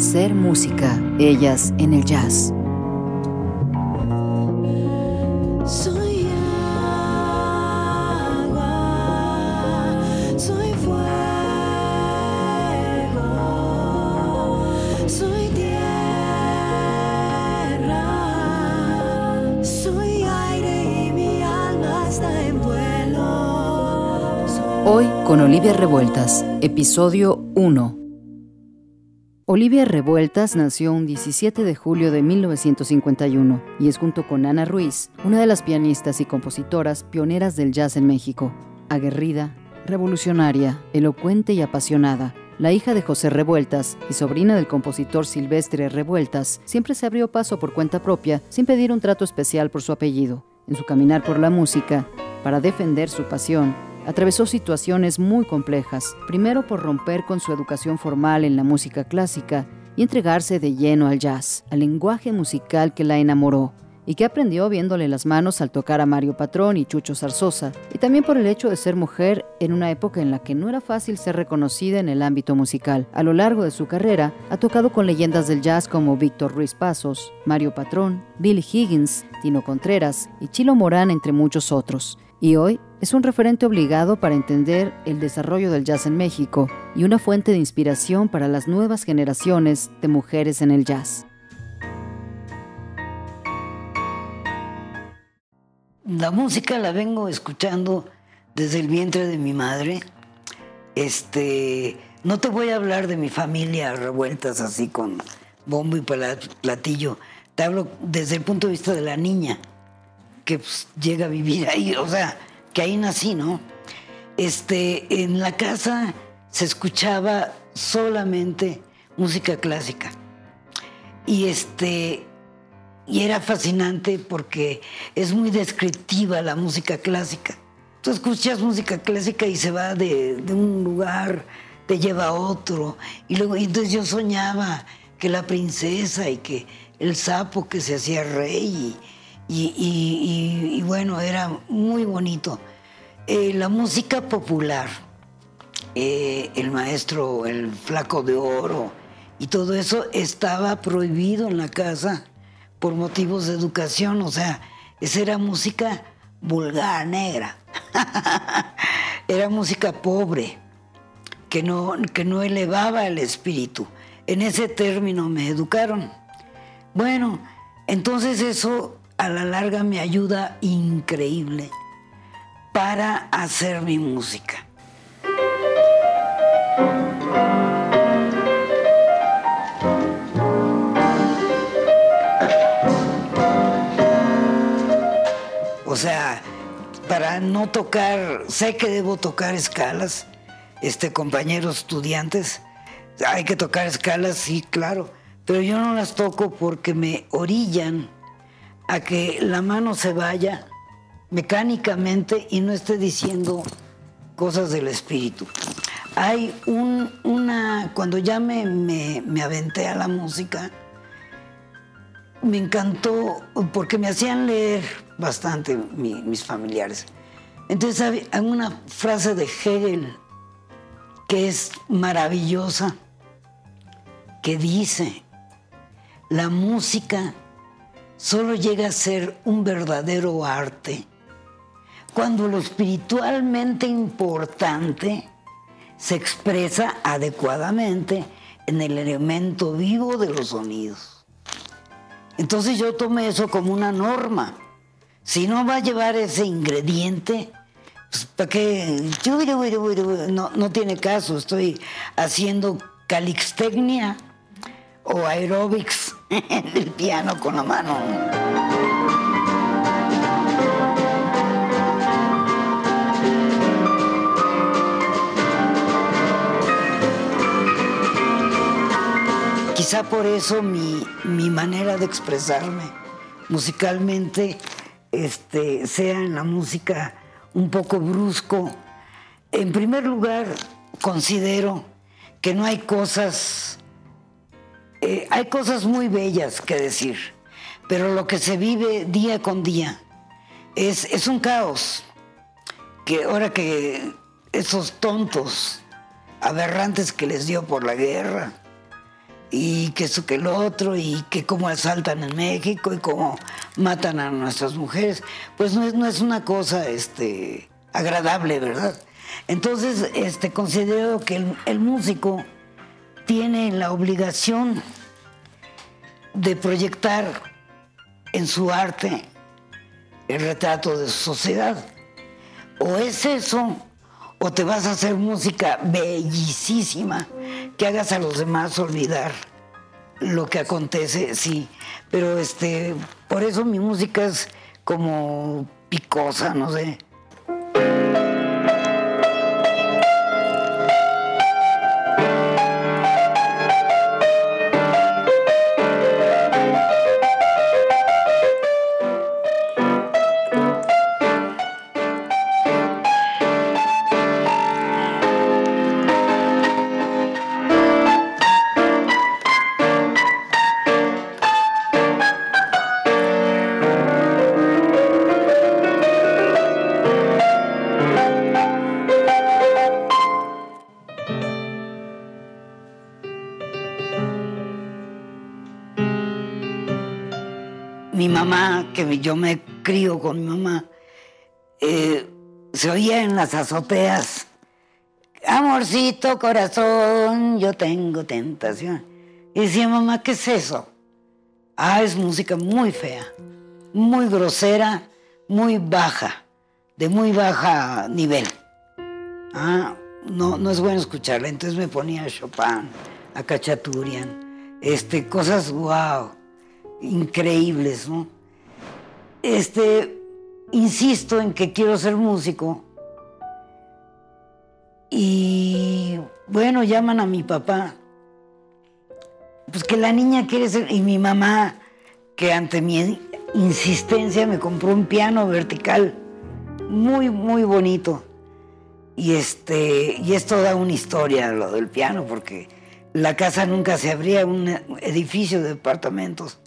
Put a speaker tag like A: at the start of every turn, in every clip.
A: Ser música, ellas en el jazz.
B: Soy agua, soy fuego, soy tierra, soy aire y mi alma está en vuelo.
A: Hoy con Olivia Revueltas, episodio 1. Olivia Revueltas nació un 17 de julio de 1951 y es junto con Ana Ruiz, una de las pianistas y compositoras pioneras del jazz en México. Aguerrida, revolucionaria, elocuente y apasionada, la hija de José Revueltas y sobrina del compositor Silvestre Revueltas, siempre se abrió paso por cuenta propia sin pedir un trato especial por su apellido. En su caminar por la música, para defender su pasión, atravesó situaciones muy complejas, primero por romper con su educación formal en la música clásica y entregarse de lleno al jazz, al lenguaje musical que la enamoró y que aprendió viéndole las manos al tocar a Mario Patrón y Chucho Zarzosa, y también por el hecho de ser mujer en una época en la que no era fácil ser reconocida en el ámbito musical. A lo largo de su carrera, ha tocado con leyendas del jazz como Víctor Ruiz Pasos, Mario Patrón, Billy Higgins, Tino Contreras y Chilo Morán, entre muchos otros. Y hoy es un referente obligado para entender el desarrollo del jazz en México y una fuente de inspiración para las nuevas generaciones de mujeres en el jazz.
C: La música la vengo escuchando desde el vientre de mi madre. Este, no te voy a hablar de mi familia revueltas así con bombo y platillo. Te hablo desde el punto de vista de la niña que pues, llega a vivir ahí, o sea, que ahí nací, ¿no? Este, en la casa se escuchaba solamente música clásica. Y este, y era fascinante porque es muy descriptiva la música clásica. Tú escuchas música clásica y se va de, un lugar, te lleva a otro. Y luego, entonces yo soñaba que la princesa y que el sapo que se hacía rey y, bueno, era muy bonito. Eh, la música popular, eh, el maestro, el flaco de oro y todo eso estaba prohibido en la casa por motivos de educación, o sea, esa era música vulgar, negra. era música pobre, que no, que no elevaba el espíritu. En ese término me educaron. Bueno, entonces eso a la larga me ayuda increíble para hacer mi música. O sea, para no tocar, sé que debo tocar escalas, este, compañeros estudiantes, hay que tocar escalas, sí, claro, pero yo no las toco porque me orillan a que la mano se vaya mecánicamente y no esté diciendo cosas del espíritu. Hay un, una, cuando ya me, me, aventé a la música, me encantó porque me hacían leer bastante mis familiares. Entonces hay una frase de Hegel que es maravillosa, que dice, la música solo llega a ser un verdadero arte cuando lo espiritualmente importante se expresa adecuadamente en el elemento vivo de los sonidos. Entonces yo tomé eso como una norma. Si no va a llevar ese ingrediente, pues ¿para no tiene caso. Estoy haciendo calixtecnia o aeróbics en el piano con la mano. Quizá por eso mi, manera de expresarme musicalmente este, sea en la música un poco brusco. En primer lugar, considero que no hay cosas, eh, hay cosas muy bellas que decir, pero lo que se vive día con día es, es un caos. Que ahora que esos tontos aberrantes que les dio por la guerra, y que eso que lo otro, y que cómo asaltan en México y cómo matan a nuestras mujeres, pues no es, no es una cosa este, agradable, ¿verdad? Entonces, este, considero que el, el músico tiene la obligación de proyectar en su arte el retrato de su sociedad. O es eso, o te vas a hacer música bellísima que hagas a los demás olvidar lo que acontece, sí. Pero este, por eso mi música es como picosa, no sé. Yo me crío con mi mamá, eh, se oía en las azoteas, amorcito corazón, yo tengo tentación. Y decía, mamá, ¿qué es eso? Ah, es música muy fea, muy grosera, muy baja, de muy baja nivel. Ah, no, no es bueno escucharla. Entonces me ponía a Chopin, a Cachaturian, este, cosas wow increíbles, ¿no? Este, insisto en que quiero ser músico. Y bueno, llaman a mi papá. Pues que la niña quiere ser. Y mi mamá, que ante mi insistencia me compró un piano vertical muy, muy bonito. Y este, y es toda una historia lo del piano, porque la casa nunca se abría, un edificio de departamentos.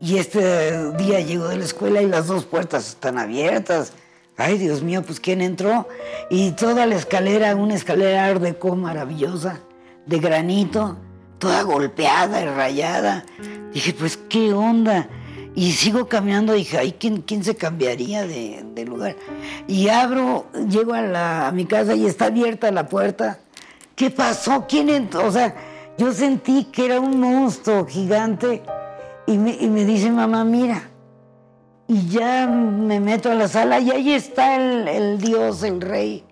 C: Y este día llego de la escuela y las dos puertas están abiertas. Ay, Dios mío, pues ¿quién entró? Y toda la escalera, una escalera art deco maravillosa, de granito, toda golpeada y rayada. Dije, pues ¿qué onda? Y sigo caminando, dije, ay, ¿quién, quién se cambiaría de, lugar? Y abro, llego a, a mi casa y está abierta la puerta. ¿Qué pasó? ¿Quién entró? O sea, yo sentí que era un monstruo gigante y me, dice mamá, mira, y ya me meto a la sala y ahí está el, el, Dios, el rey.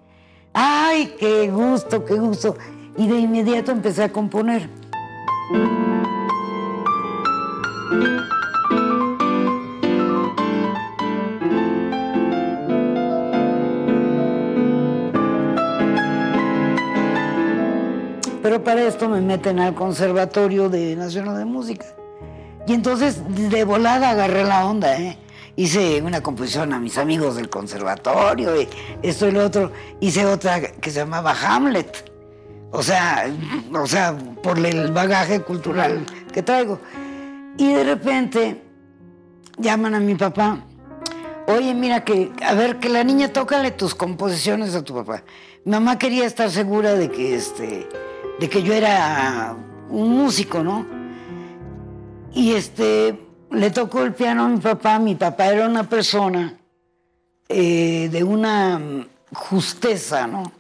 C: ¡Ay, qué gusto, qué gusto! Y de inmediato empecé a componer. Pero para esto me meten al Conservatorio de Nacional de Música. Y entonces de volada agarré la onda, ¿eh? Hice una composición a mis amigos del conservatorio, esto y lo otro. Hice otra que se llamaba Hamlet. O sea, o sea, por el bagaje cultural que traigo. Y de repente llaman a mi papá. Oye, mira que, a ver, que la niña tócale tus composiciones a tu papá. Mi mamá quería estar segura de que, este, de que yo era un músico, ¿no? Y este, le tocó el piano a mi papá. Mi papá era una persona eh, de una justeza, ¿no?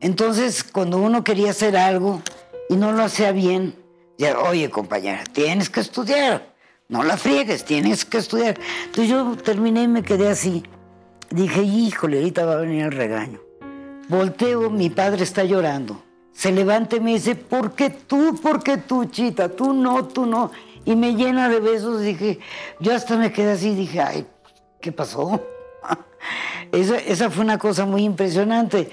C: Entonces, cuando uno quería hacer algo y no lo hacía bien, ya, oye, compañera, tienes que estudiar. No la friegues, tienes que estudiar. Entonces yo terminé y me quedé así. Dije, híjole, ahorita va a venir el regaño. Volteo, mi padre está llorando. Se levanta y me dice, ¿por qué tú? ¿Por qué tú, chita? Tú no, tú no y me llena de besos. Dije, yo hasta me quedé así, dije, ay, ¿qué pasó? esa, esa, fue una cosa muy impresionante.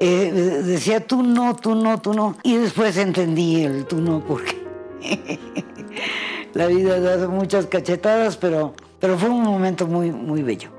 C: Eh, decía, tú no, tú no, tú no. Y después entendí el tú no, porque la vida da muchas cachetadas, pero, pero fue un momento muy, muy bello.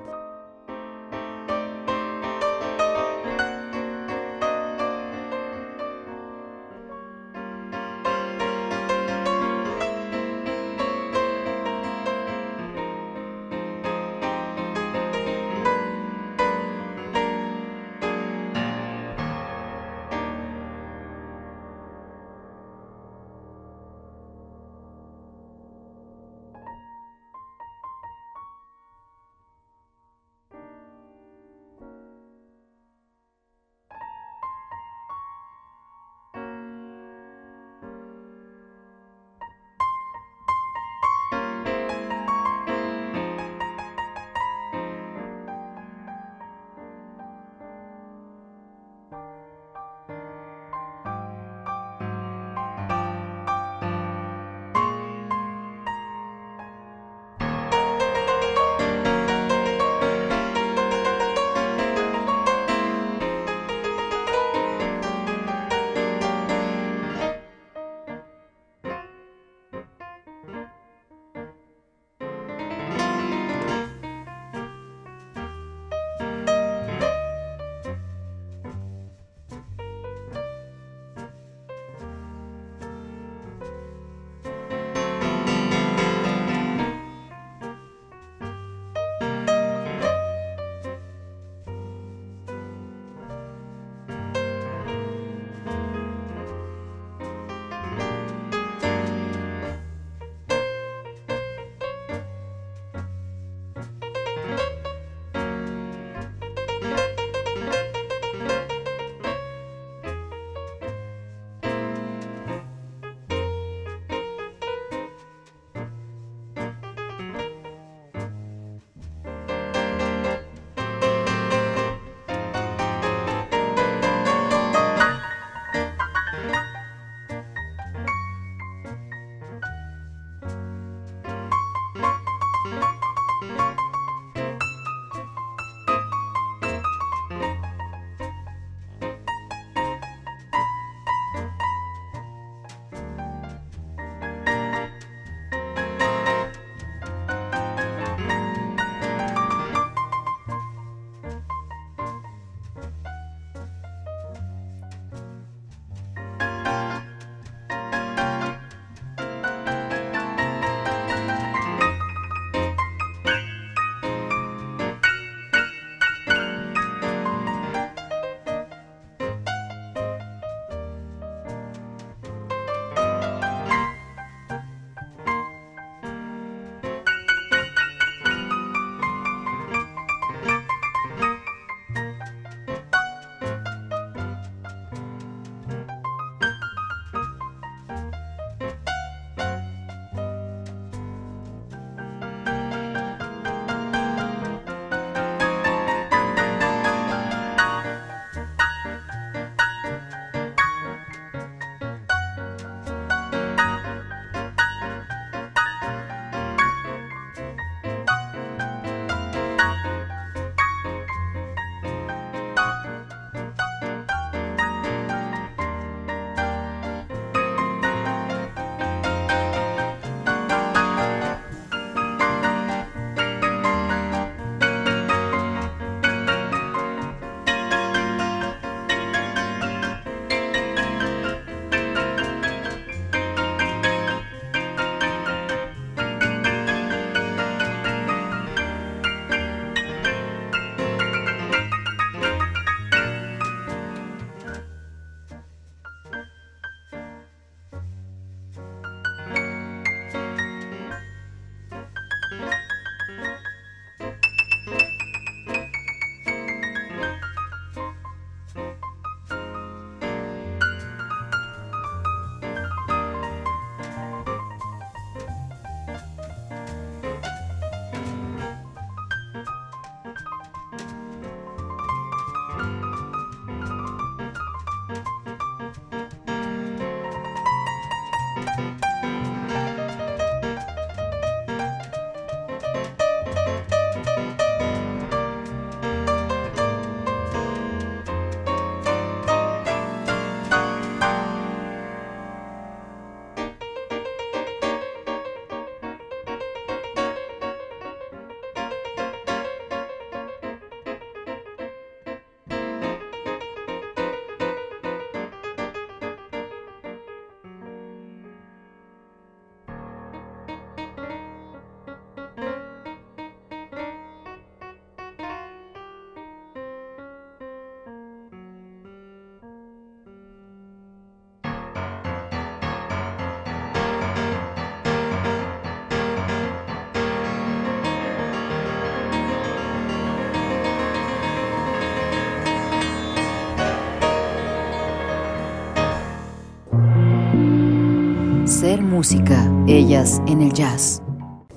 A: Música, ellas en el jazz.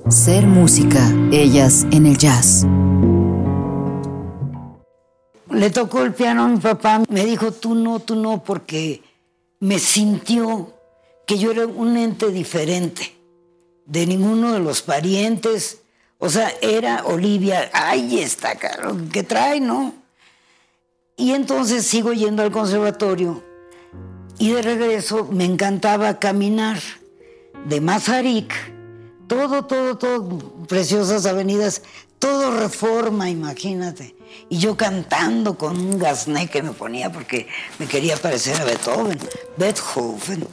A: Ser música, ellas en el jazz.
C: Le tocó el piano a mi papá, me dijo, tú no, tú no, porque me sintió que yo era un ente diferente de ninguno de los parientes. O sea, era Olivia, ahí está, caro, ¿qué trae, no? Y entonces sigo yendo al conservatorio y de regreso me encantaba caminar de Mazarik, todo, todo, todo, preciosas avenidas, todo reforma, imagínate. Y yo cantando con un gasné que me ponía porque me quería parecer a Beethoven, Beethoven.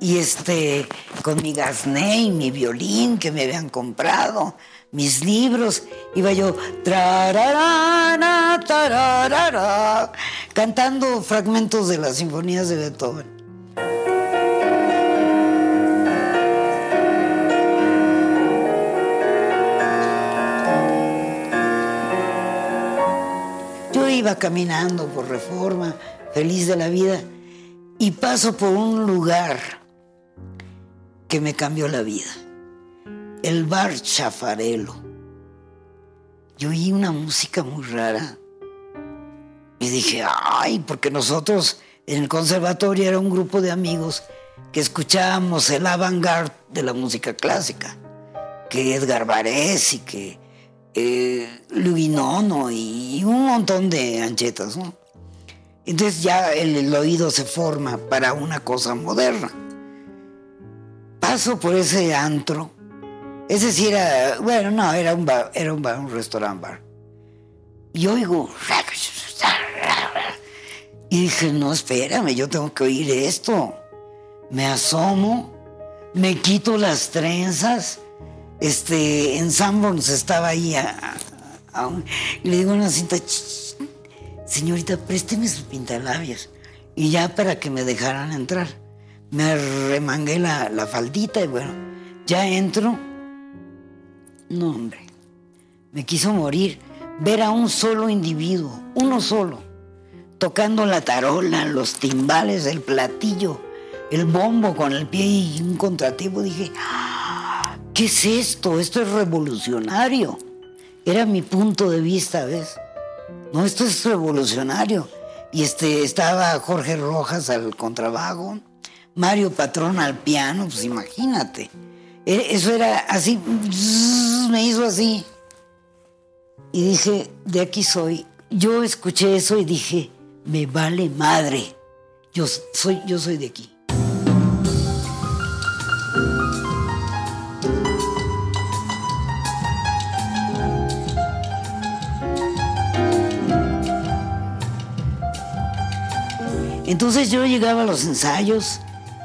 C: Y este, con mi gasné y mi violín que me habían comprado, mis libros, iba yo trararana, tararara, cantando fragmentos de las sinfonías de Beethoven. Iba caminando por reforma, feliz de la vida, y paso por un lugar que me cambió la vida. El bar Chafarelo. Yo oí una música muy rara. Y dije, ay, porque nosotros en el conservatorio era un grupo de amigos que escuchábamos el avant-garde de la música clásica, que Edgar Varese y que eh, Luis Nono y un montón de anchetas, ¿no? Entonces ya el, el oído se forma para una cosa moderna. Paso por ese antro, ese sí era, bueno, no, era un bar, era un bar, un restaurant bar. Y oigo, y dije, no, espérame, yo tengo que oír esto. Me asomo, me quito las trenzas. Este, en Sanborns estaba ahí a- un- y le digo a una cinta, "Ch, señorita, présteme sus pintalabios. Y ya para que me dejaran entrar. Me remangué la, la faldita y bueno, ya entro. No, hombre, me quiso morir. Ver a un solo individuo, uno solo, tocando la tarola, los timbales, el platillo, el bombo con el pie y un contratiempo. Dije, "Ah, ¿qué es esto? Esto es revolucionario. Era mi punto de vista, ¿ves? No, esto es revolucionario. Y este, estaba Jorge Rojas al contrabajo, Mario Patrón al piano, pues imagínate. E- Eso era así, me hizo así. Y dije, de aquí soy. Yo escuché eso y dije, me vale madre. Yo soy, yo soy de aquí. Entonces yo llegaba a los ensayos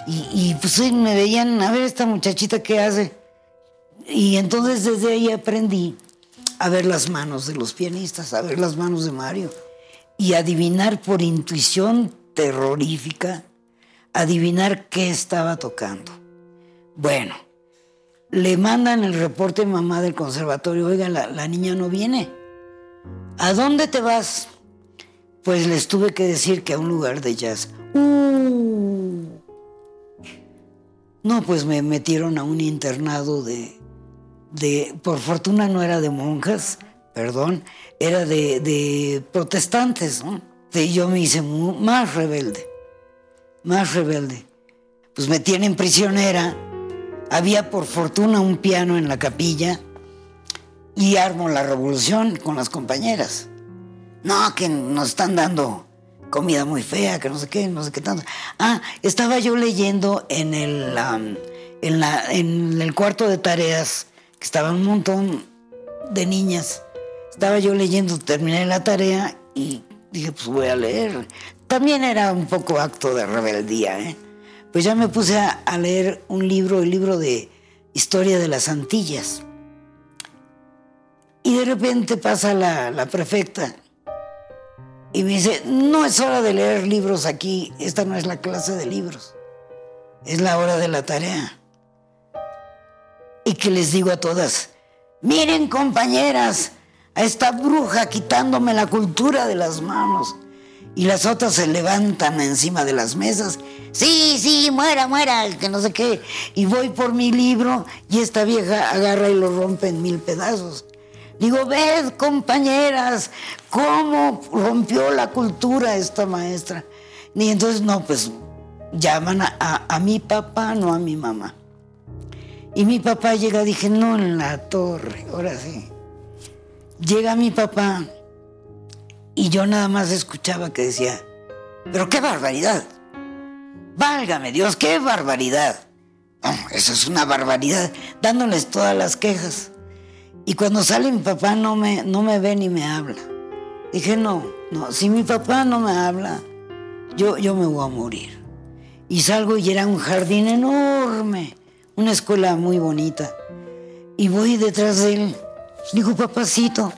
C: y, pues me veían, a ver esta muchachita qué hace. Y entonces desde ahí aprendí a ver las manos de los pianistas, a ver las manos de Mario y adivinar por intuición terrorífica, adivinar qué estaba tocando. Bueno, le mandan el reporte mamá del conservatorio, oiga, la niña no viene. ¿A dónde te vas? Pues les tuve que decir que a un lugar de jazz. Uh. No, pues me metieron a un internado de, de, por fortuna no era de monjas, perdón, era de, protestantes, ¿no? Yo me hice más rebelde, más rebelde. Pues me tienen prisionera, había por fortuna un piano en la capilla y armo la revolución con las compañeras. No, que nos están dando comida muy fea, que no sé qué, no sé qué tanto. Ah, estaba yo leyendo en el, am, en la, en el cuarto de tareas, que estaba un montón de niñas. Estaba yo leyendo, terminé la tarea y dije, pues voy a leer. También era un poco acto de rebeldía, ¿eh? Pues ya me puse a, a leer un libro, el libro de Historia de las Antillas. Y de repente pasa la, la prefecta y me dice, no es hora de leer libros aquí, esta no es la clase de libros, es la hora de la tarea. Y que les digo a todas, miren compañeras, a esta bruja quitándome la cultura de las manos. Y las otras se levantan encima de las mesas, sí, sí, muera, muera, que no sé qué. Y voy por mi libro y esta vieja agarra y lo rompe en mil pedazos. Digo, ved, compañeras, cómo rompió la cultura esta maestra. Y entonces, no, pues llaman a, a mi papá, no a mi mamá. Y mi papá llega, dije, no en la torre, ahora sí. Llega mi papá y yo nada más escuchaba que decía, pero qué barbaridad. Válgame Dios, qué barbaridad. eso es una barbaridad, dándoles todas las quejas. Y cuando sale mi papá no me, no me ve ni me habla. Dije, no, no, si mi papá no me habla, yo, yo me voy a morir. Y salgo y era un jardín enorme, una escuela muy bonita. Y voy detrás de él. Digo, papacito,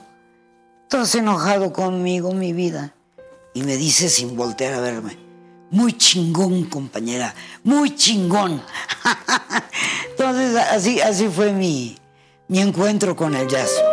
C: estás enojado conmigo, mi vida. Y me dice sin voltear a verme, muy chingón, compañera, muy chingón. Entonces, así, así fue mi, mi encuentro con el jazz.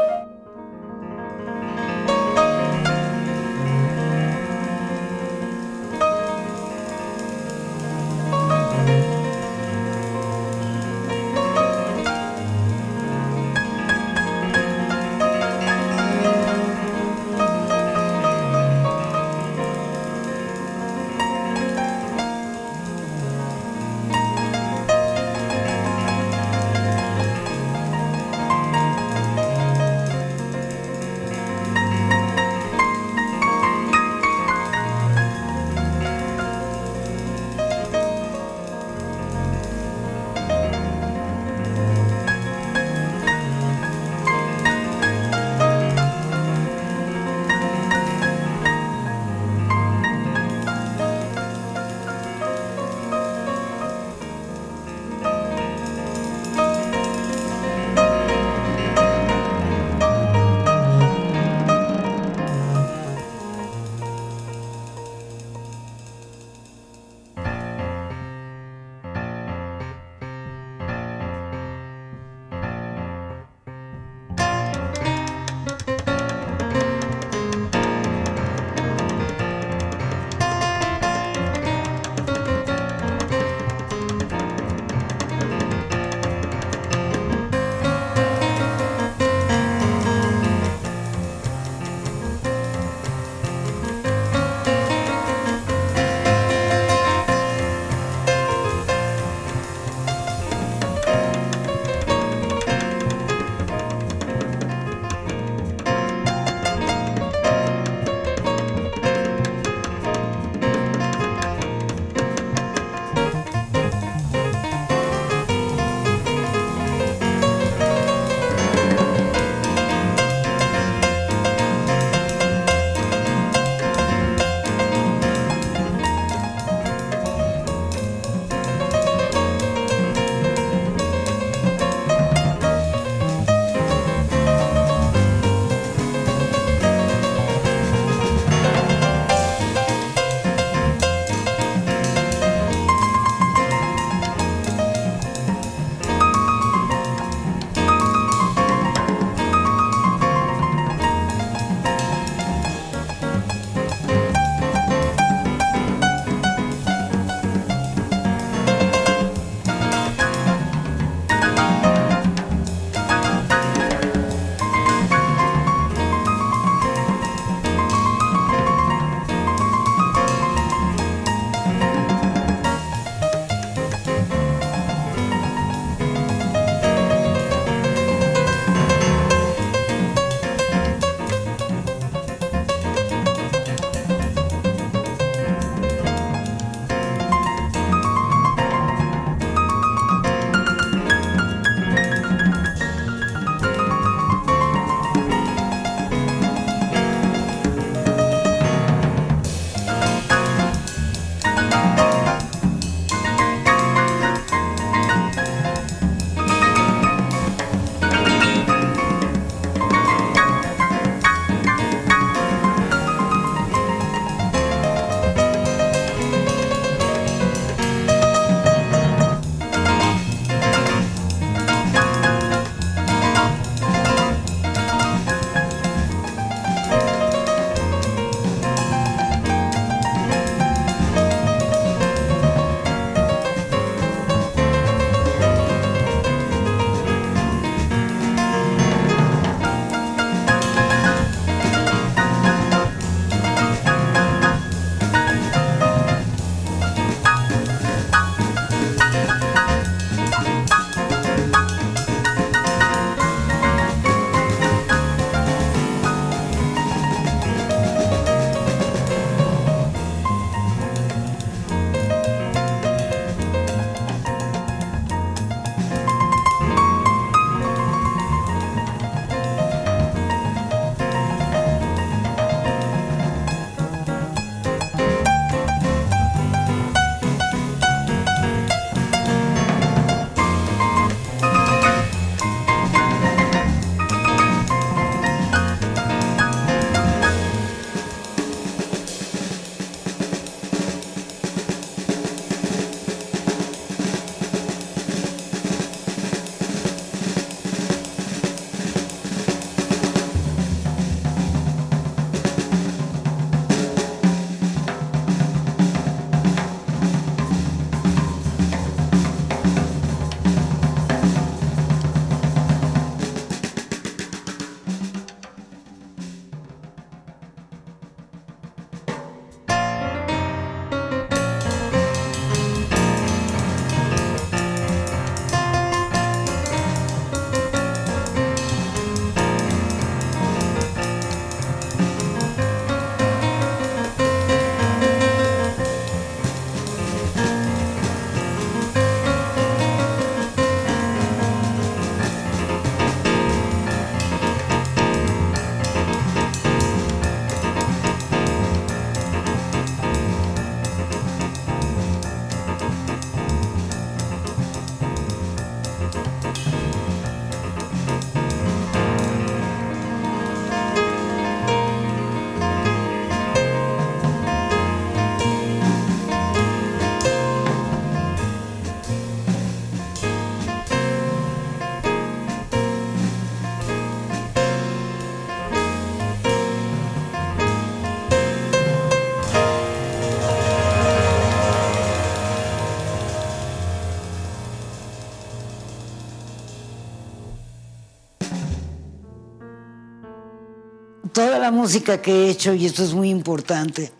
C: Música que he hecho, y esto es muy importante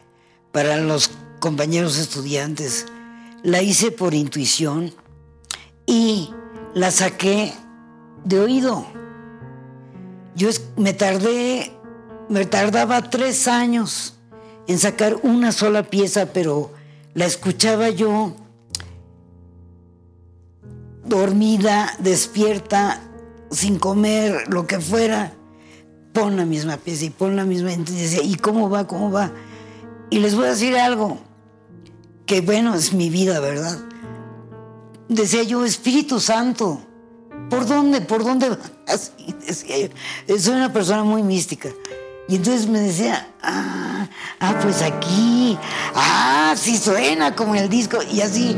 C: para los compañeros estudiantes, la hice por intuición y la saqué de oído. Yo me tardé, me tardaba tres años en sacar una sola pieza, pero la escuchaba yo dormida, despierta, sin comer, lo que fuera, pon la misma pieza y pon la misma. Entonces, ¿y cómo va? ¿Cómo va? Y les voy a decir algo, que bueno, es mi vida, ¿verdad? Decía yo, Espíritu Santo, ¿por dónde? ¿Por dónde? Así decía yo. Soy una persona muy mística. Y entonces me decía, ah, ah, pues aquí, ah, sí suena como el disco, y así.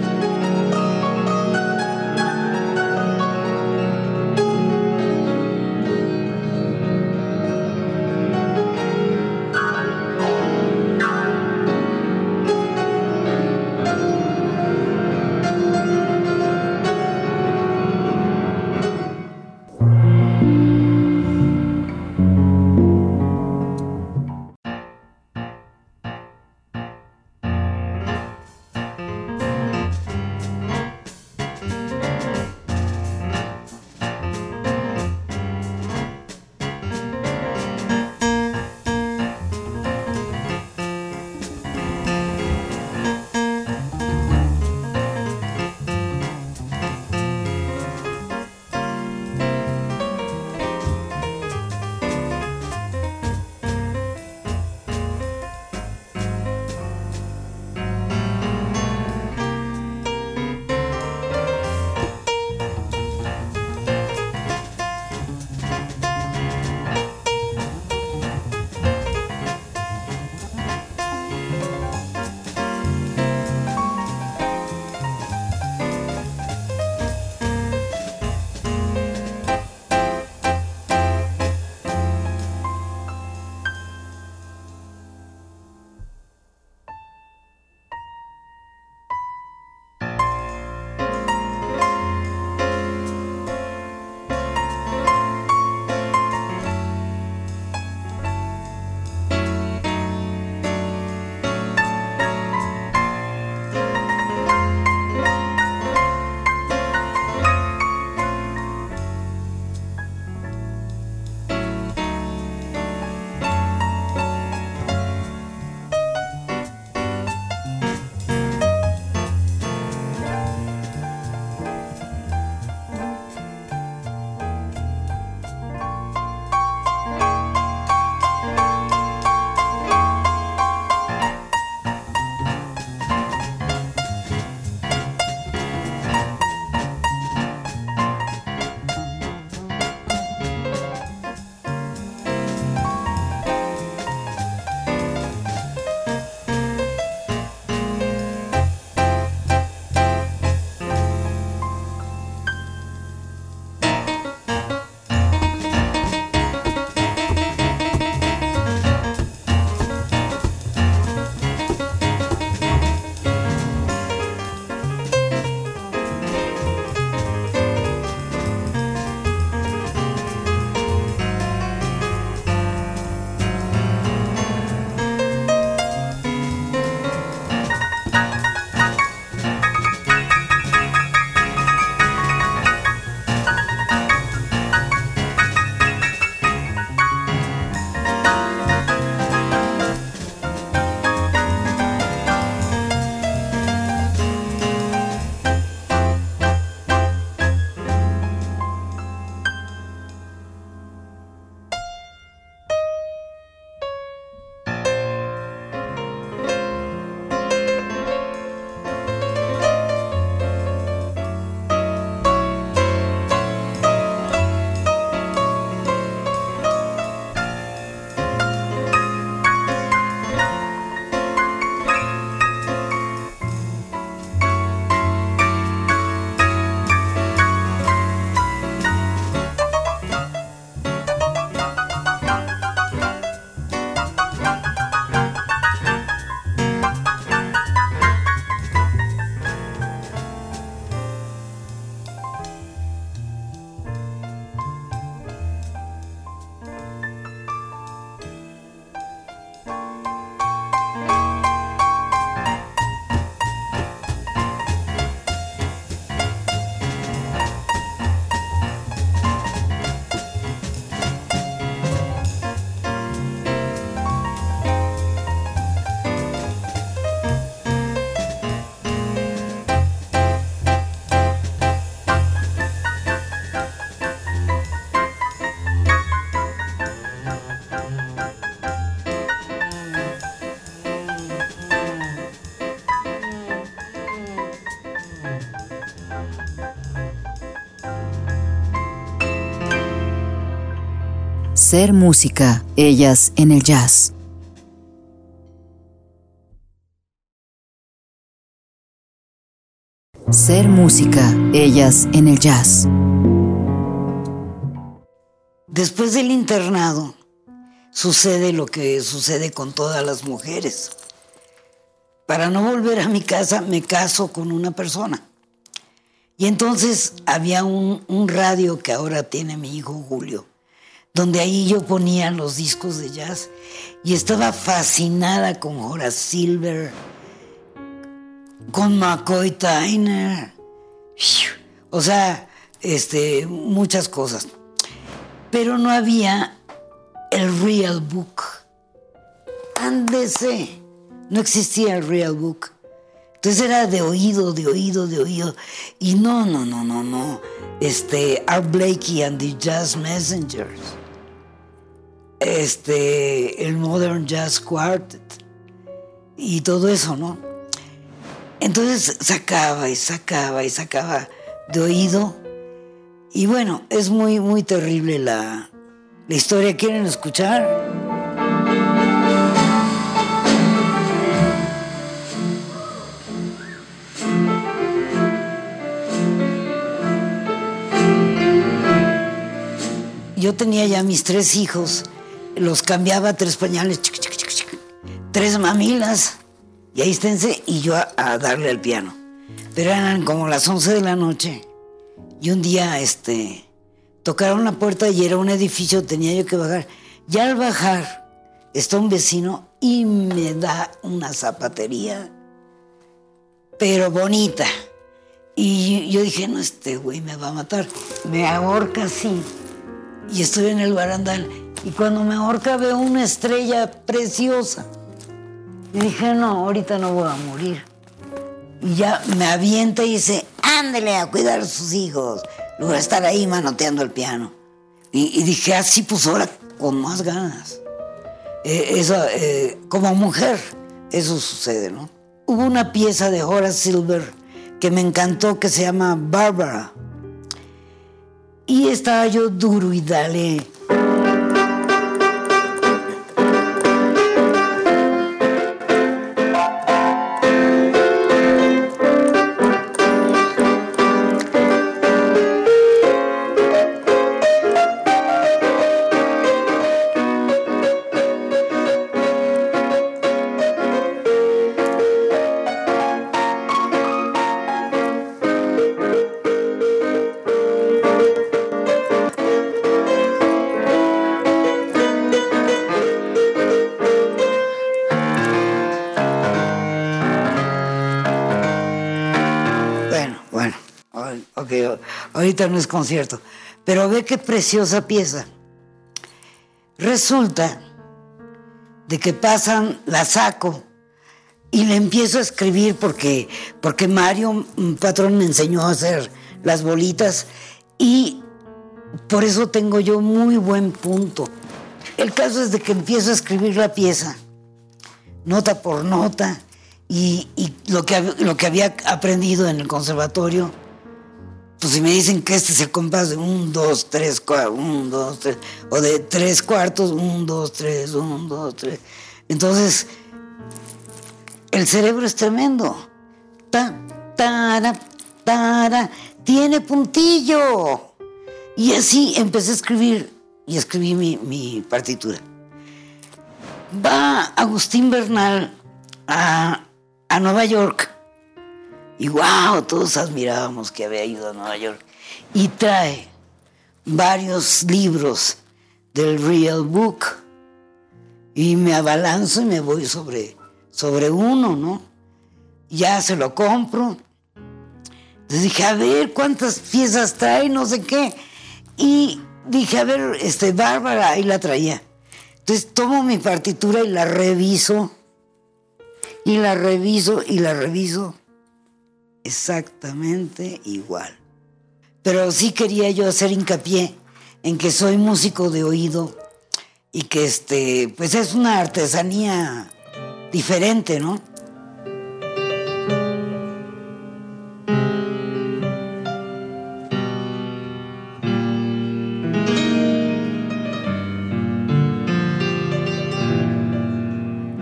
A: Ser música, ellas en el jazz. Ser música, ellas en el jazz.
C: Después del internado, sucede lo que sucede con todas las mujeres. Para no volver a mi casa, me caso con una persona. Y entonces había un, un radio que ahora tiene mi hijo Julio, donde ahí yo ponía los discos de jazz y estaba fascinada con Horace Silver, con McCoy Tyner, o sea, este, muchas cosas. Pero no había el real book. Ándese. No existía el real book. Entonces era de oído, de oído, de oído. Y no, no, no, no, no. Este, Art Blakey and the Jazz Messengers. Este, el Modern Jazz Quartet. Y todo eso, ¿no? Entonces sacaba y sacaba y sacaba de oído. Y bueno, es muy, muy terrible la, la historia. ¿Quieren escuchar? Yo tenía ya mis tres hijos, los cambiaba tres pañales, tres mamilas, y ahí esténse, y yo a, a darle al piano. Pero eran como las 11 de la noche, y un día, este, tocaron la puerta y era un edificio, tenía yo que bajar. Ya al bajar, está un vecino y me da una zapatería, pero bonita. Y yo dije, no, este güey me va a matar. Me ahorca así. Y estoy en el barandal. Y cuando me ahorca veo una estrella preciosa. Y dije, no, ahorita no voy a morir. Y ya me avienta y dice, ándele a cuidar a sus hijos. Luego a estar ahí manoteando el piano. Y, y dije, así pues ahora con más ganas. Eh, eso, eh, como mujer, eso sucede, ¿no? Hubo una pieza de Horace Silver que me encantó que se llama Barbara. Y estaba yo duro y dale. Ahorita no es concierto, pero ve qué preciosa pieza. Resulta de que pasan, la saco y le empiezo a escribir porque, porque Mario, patrón, me enseñó a hacer las bolitas y por eso tengo yo muy buen punto. El caso es de que empiezo a escribir la pieza, nota por nota, y, y lo, que, lo que había aprendido en el conservatorio, pues si me dicen que este es el compás de un, dos, tres, cuatro, un, dos, tres, o de tres cuartos, un, dos, tres, un, dos, tres. Entonces, el cerebro es tremendo. Ta, tara, tara, tiene puntillo. Y así empecé a escribir y escribí mi, mi partitura. Va Agustín Bernal a, a Nueva York y wow, todos admirábamos que había ido a Nueva York. Y trae varios libros del Real Book. Y me abalanzo y me voy sobre, sobre uno, ¿no? Ya se lo compro. Entonces dije, a ver cuántas piezas trae, no sé qué. Y dije, a ver, este, Bárbara, ahí la traía. Entonces tomo mi partitura y la reviso. Y la reviso y la reviso exactamente igual. Pero sí quería yo hacer hincapié en que soy músico de oído y que este, pues es una artesanía diferente, ¿no?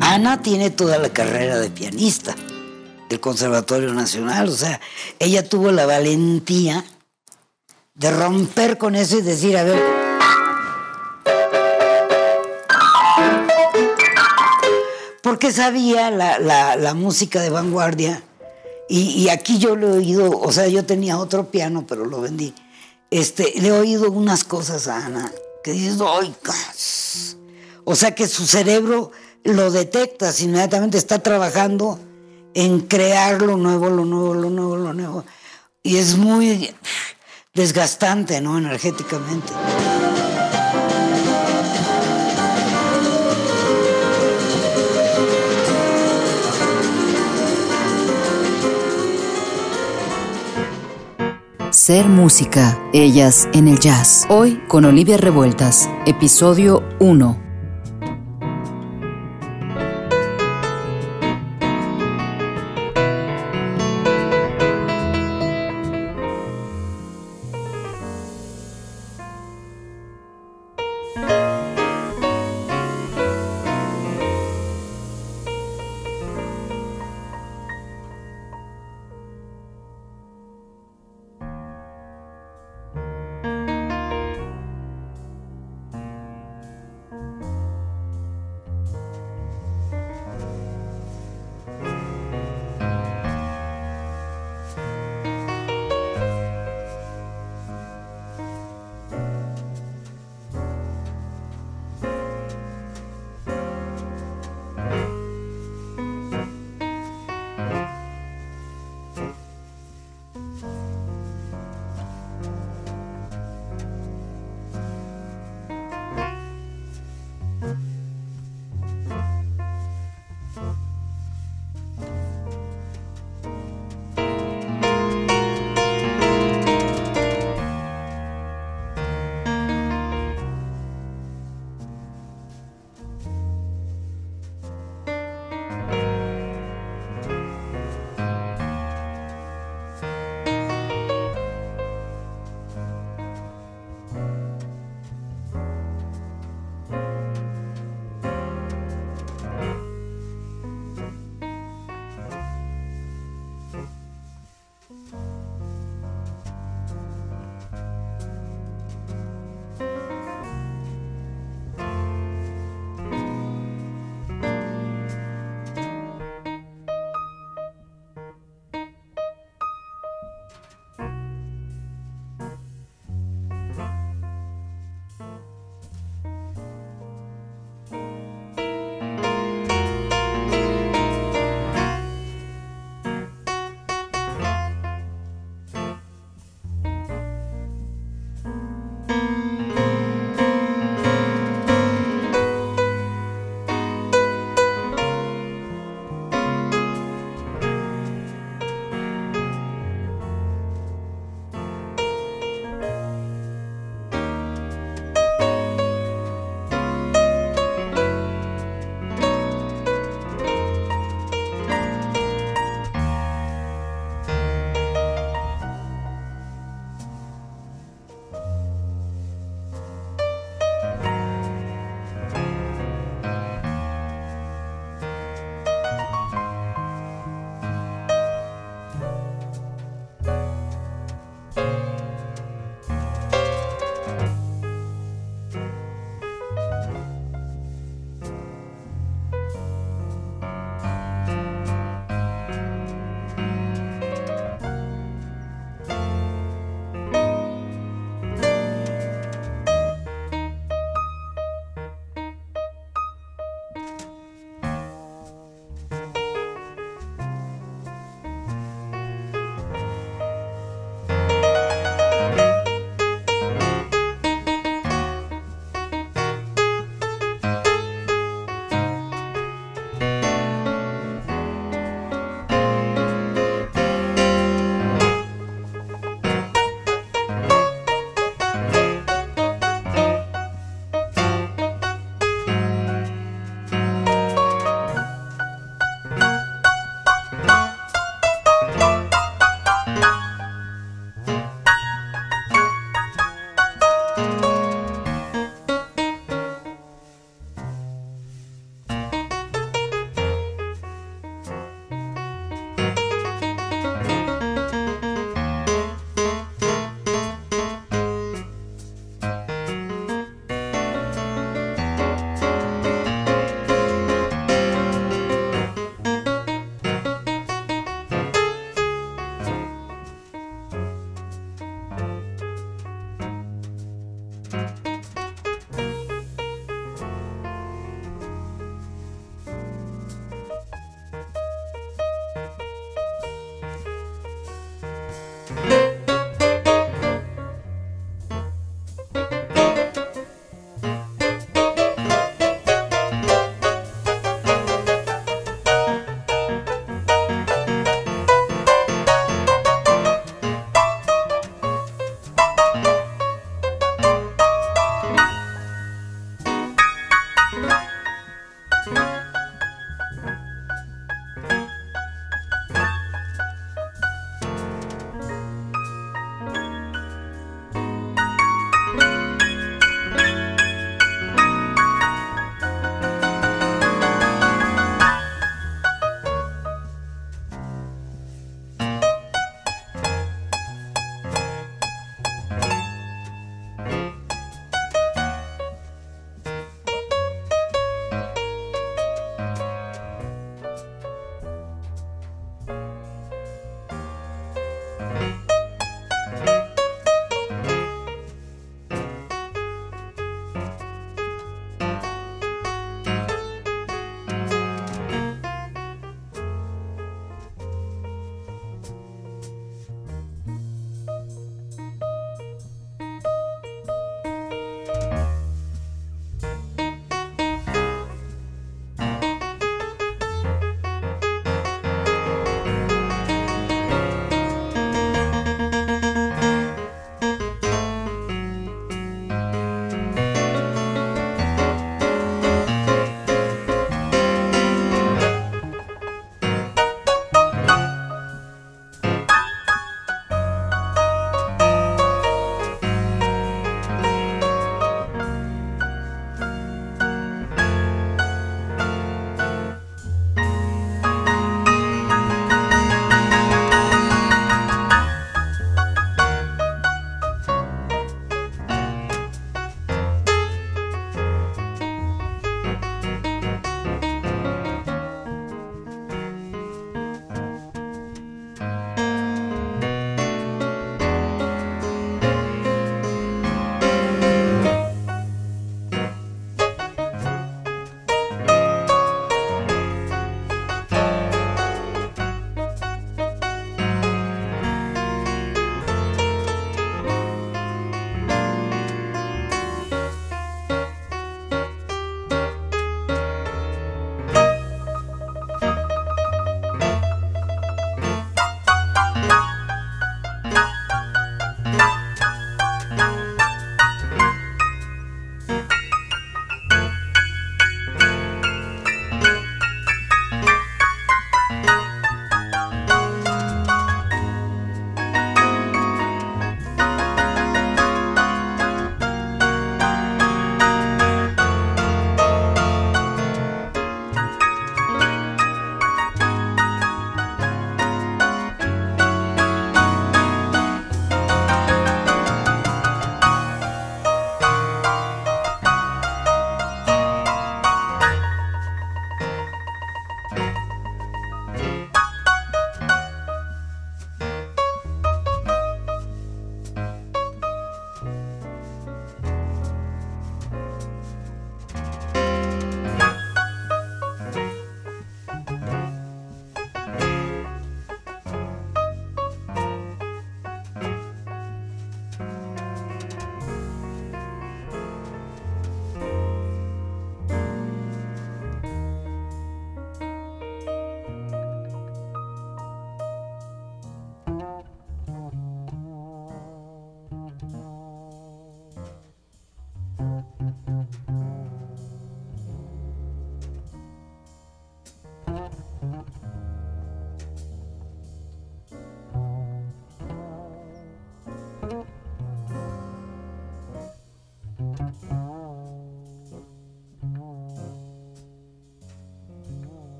C: Ana tiene toda la carrera de pianista del Conservatorio Nacional, o sea, ella tuvo la valentía de romper con eso y decir, a ver, porque sabía la, la- la música de vanguardia y, y aquí yo le he oído, o sea, yo tenía otro piano, pero lo vendí. Este, le he oído unas cosas a Ana que dices, ¡ay, cas-". O sea que su cerebro lo detectas inmediatamente, está trabajando en crear lo nuevo, lo nuevo, lo nuevo, lo nuevo. Y es muy desgastante, ¿no? Energéticamente.
A: Ser música, ellas en el jazz. Hoy con Olivia Revueltas, episodio 1.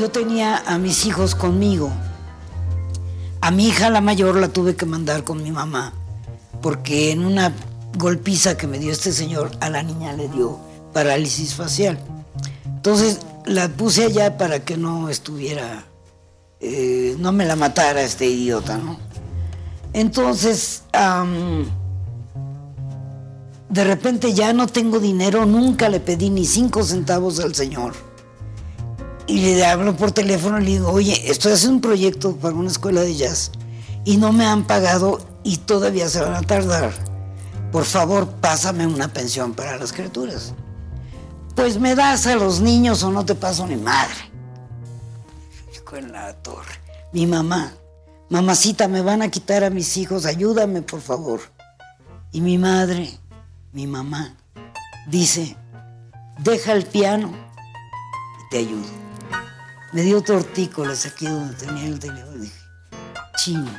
C: Yo tenía a mis hijos conmigo. A mi hija la mayor la tuve que mandar con mi mamá, porque en una golpiza que me dio este señor, a la niña le dio parálisis facial. Entonces la puse allá para que no estuviera, eh, no me la matara este idiota, ¿no? Entonces, de repente ya no tengo dinero, nunca le pedí ni cinco centavos al señor. Y le hablo por teléfono y le digo, oye, estoy haciendo un proyecto para una escuela de jazz y no me han pagado y todavía se van a tardar. Por favor, pásame una pensión para las criaturas. Pues me das a los niños o no te paso ni madre. En la torre. Mi mamá, mamacita, me van a quitar a mis hijos, ayúdame por favor. Y mi madre, mi mamá, dice, deja el piano y te ayudo. Me dio tortícolas aquí donde tenía el teléfono dije, chino,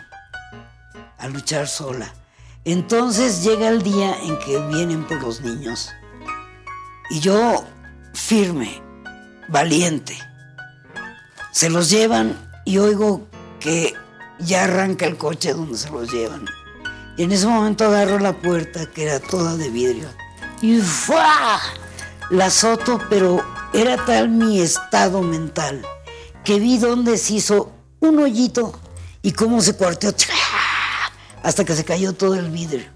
C: a luchar sola. Entonces llega el día en que vienen por los niños y yo firme, valiente. Se los llevan y oigo que ya arranca el coche donde se los llevan. Y en ese momento agarro la puerta que era toda de vidrio y ¡fua! la azoto, pero era tal mi estado mental que vi donde se hizo un hoyito y cómo se cuarteó hasta que se cayó todo el vidrio.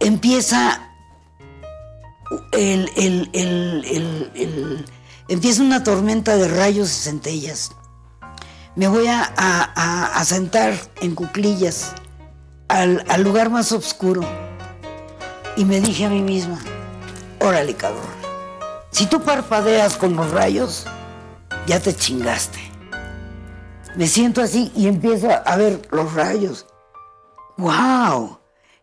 C: Empieza el, empieza una tormenta de rayos y centellas. Me voy a, sentar en cuclillas al, al, lugar más oscuro y me dije a mí misma, órale cabrón, si tú parpadeas con los rayos, ya te chingaste. Me siento así y empiezo a ver los rayos. ¡Wow!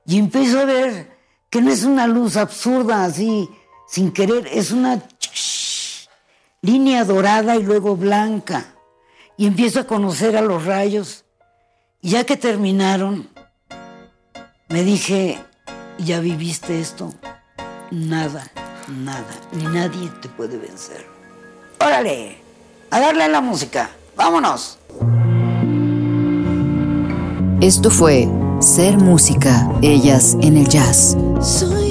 C: Y empiezo a ver que no es una luz absurda así, sin querer, es una línea dorada y luego blanca. Y empiezo a conocer a los rayos. Y ya que terminaron, me dije, ¿ya viviste esto? Nada, nada, ni nadie te puede vencer. Órale a darle a la música. Vámonos.
A: Esto fue Ser Música, ellas en el jazz.
B: Soy